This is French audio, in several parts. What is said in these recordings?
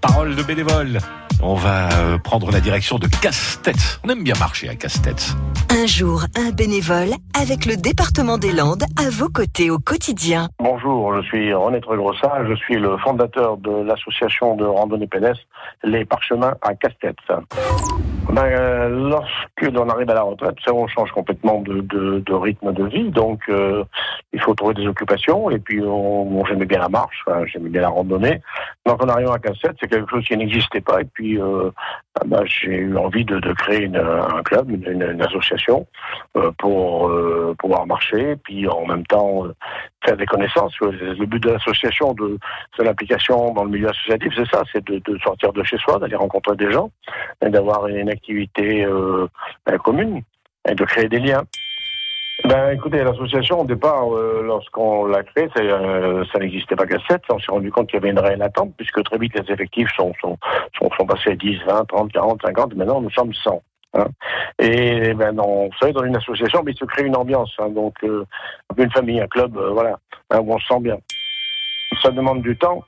Parole de bénévole. On va euh, prendre la direction de Casse-Tête. On aime bien marcher à Casse-Tête. Un jour, un bénévole avec le département des Landes à vos côtés au quotidien. Bonjour, je suis René Tregrossa, je suis le fondateur de l'association de randonnée pédestre Les Parchemins à Casse-Tête. Ben, euh, lorsque l'on arrive à la retraite, on change complètement de, de, de rythme de vie, donc euh, il faut trouver des occupations. Et puis, on, j'aimais bien la marche, enfin, j'aimais bien la randonnée. Donc, en arrivant à Casse-Tête, c'est quelque chose qui n'existait pas. Et puis, euh, ben, j'ai eu envie de, de créer une, un club, une, une association euh, pour euh, pouvoir marcher, et puis en même temps euh, faire des connaissances. Le but de l'association, de, de l'application dans le milieu associatif, c'est ça, c'est de, sortir de chez soi, d'aller rencontrer des gens, d'avoir une activité euh, ben, commune, et de créer des liens. Ben, écoutez, l'association, au départ, euh, lorsqu'on l'a créée, euh, ça n'existait pas qu'à 7. On s'est rendu compte qu'il y avait une réelle attente, puisque très vite, les effectifs sont, sont, sont, passés à 10, 20, 30, 40, 50. Maintenant, nous sommes 100. Hein. Et ben, dans, vous savez, dans une association, mais il se crée une ambiance. Hein, donc, une famille, un club, euh, voilà, hein, où on se sent bien. Ça demande du temps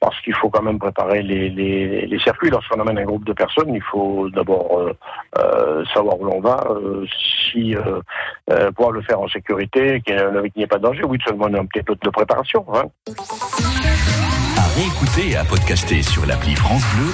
parce qu'il faut quand même préparer les, les, circuits. Lorsqu'on amène un groupe de personnes, il faut d'abord euh, euh, savoir où l'on va, si pouvoir le faire en sécurité, qu'il n'y ait pas de danger. Oui, seulement un petit peu de préparation. Hein. À réécouter et à podcaster sur l'appli France Bleu